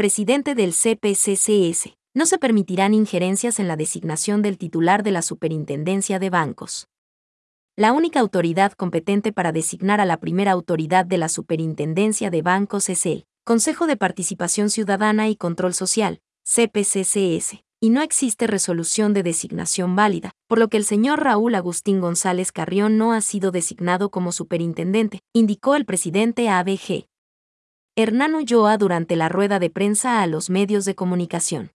presidente del CPCCS. No se permitirán injerencias en la designación del titular de la Superintendencia de Bancos. La única autoridad competente para designar a la primera autoridad de la Superintendencia de Bancos es el Consejo de Participación Ciudadana y Control Social, CPCCS, y no existe resolución de designación válida, por lo que el señor Raúl Agustín González Carrión no ha sido designado como superintendente, indicó el presidente ABG. Hernán Ulloa durante la rueda de prensa a los medios de comunicación.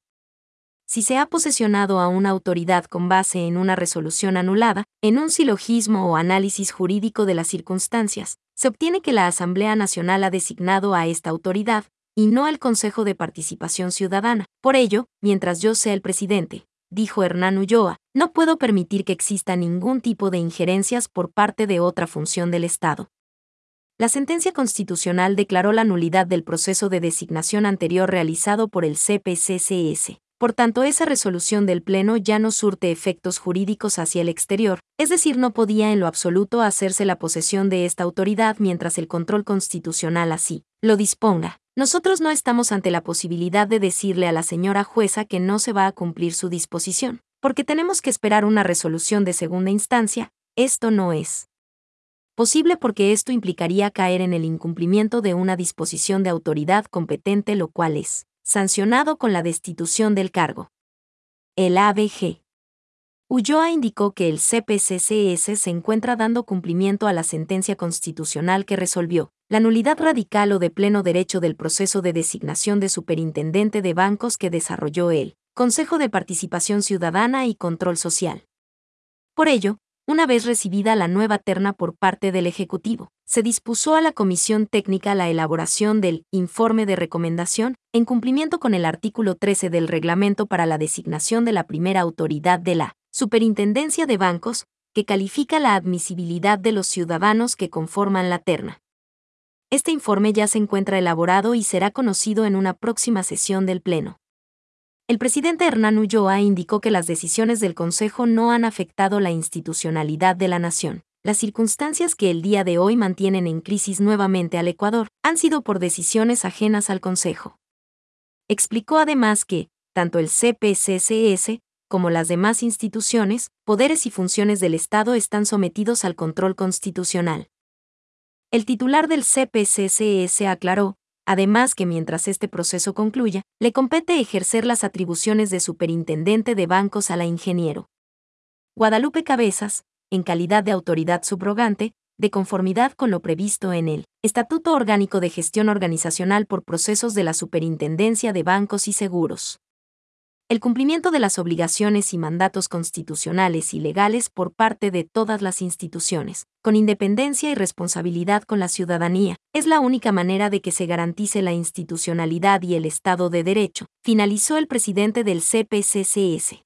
Si se ha posesionado a una autoridad con base en una resolución anulada, en un silogismo o análisis jurídico de las circunstancias, se obtiene que la Asamblea Nacional ha designado a esta autoridad, y no al Consejo de Participación Ciudadana. Por ello, mientras yo sea el presidente, dijo Hernán Ulloa, no puedo permitir que exista ningún tipo de injerencias por parte de otra función del Estado. La sentencia constitucional declaró la nulidad del proceso de designación anterior realizado por el CPCCS. Por tanto, esa resolución del Pleno ya no surte efectos jurídicos hacia el exterior, es decir, no podía en lo absoluto hacerse la posesión de esta autoridad mientras el control constitucional así lo disponga. Nosotros no estamos ante la posibilidad de decirle a la señora jueza que no se va a cumplir su disposición, porque tenemos que esperar una resolución de segunda instancia, esto no es posible porque esto implicaría caer en el incumplimiento de una disposición de autoridad competente, lo cual es sancionado con la destitución del cargo. El ABG. Ulloa indicó que el CPCCS se encuentra dando cumplimiento a la sentencia constitucional que resolvió la nulidad radical o de pleno derecho del proceso de designación de superintendente de bancos que desarrolló el Consejo de Participación Ciudadana y Control Social. Por ello, una vez recibida la nueva terna por parte del Ejecutivo, se dispuso a la Comisión Técnica la elaboración del informe de recomendación, en cumplimiento con el artículo 13 del reglamento para la designación de la primera autoridad de la Superintendencia de Bancos, que califica la admisibilidad de los ciudadanos que conforman la terna. Este informe ya se encuentra elaborado y será conocido en una próxima sesión del Pleno. El presidente Hernán Ulloa indicó que las decisiones del Consejo no han afectado la institucionalidad de la nación. Las circunstancias que el día de hoy mantienen en crisis nuevamente al Ecuador han sido por decisiones ajenas al Consejo. Explicó además que, tanto el CPCCS como las demás instituciones, poderes y funciones del Estado están sometidos al control constitucional. El titular del CPCCS aclaró, además que mientras este proceso concluya, le compete ejercer las atribuciones de superintendente de bancos a la ingeniero. Guadalupe Cabezas, en calidad de autoridad subrogante, de conformidad con lo previsto en el Estatuto Orgánico de Gestión Organizacional por Procesos de la Superintendencia de Bancos y Seguros el cumplimiento de las obligaciones y mandatos constitucionales y legales por parte de todas las instituciones, con independencia y responsabilidad con la ciudadanía, es la única manera de que se garantice la institucionalidad y el Estado de Derecho, finalizó el presidente del CPCCS.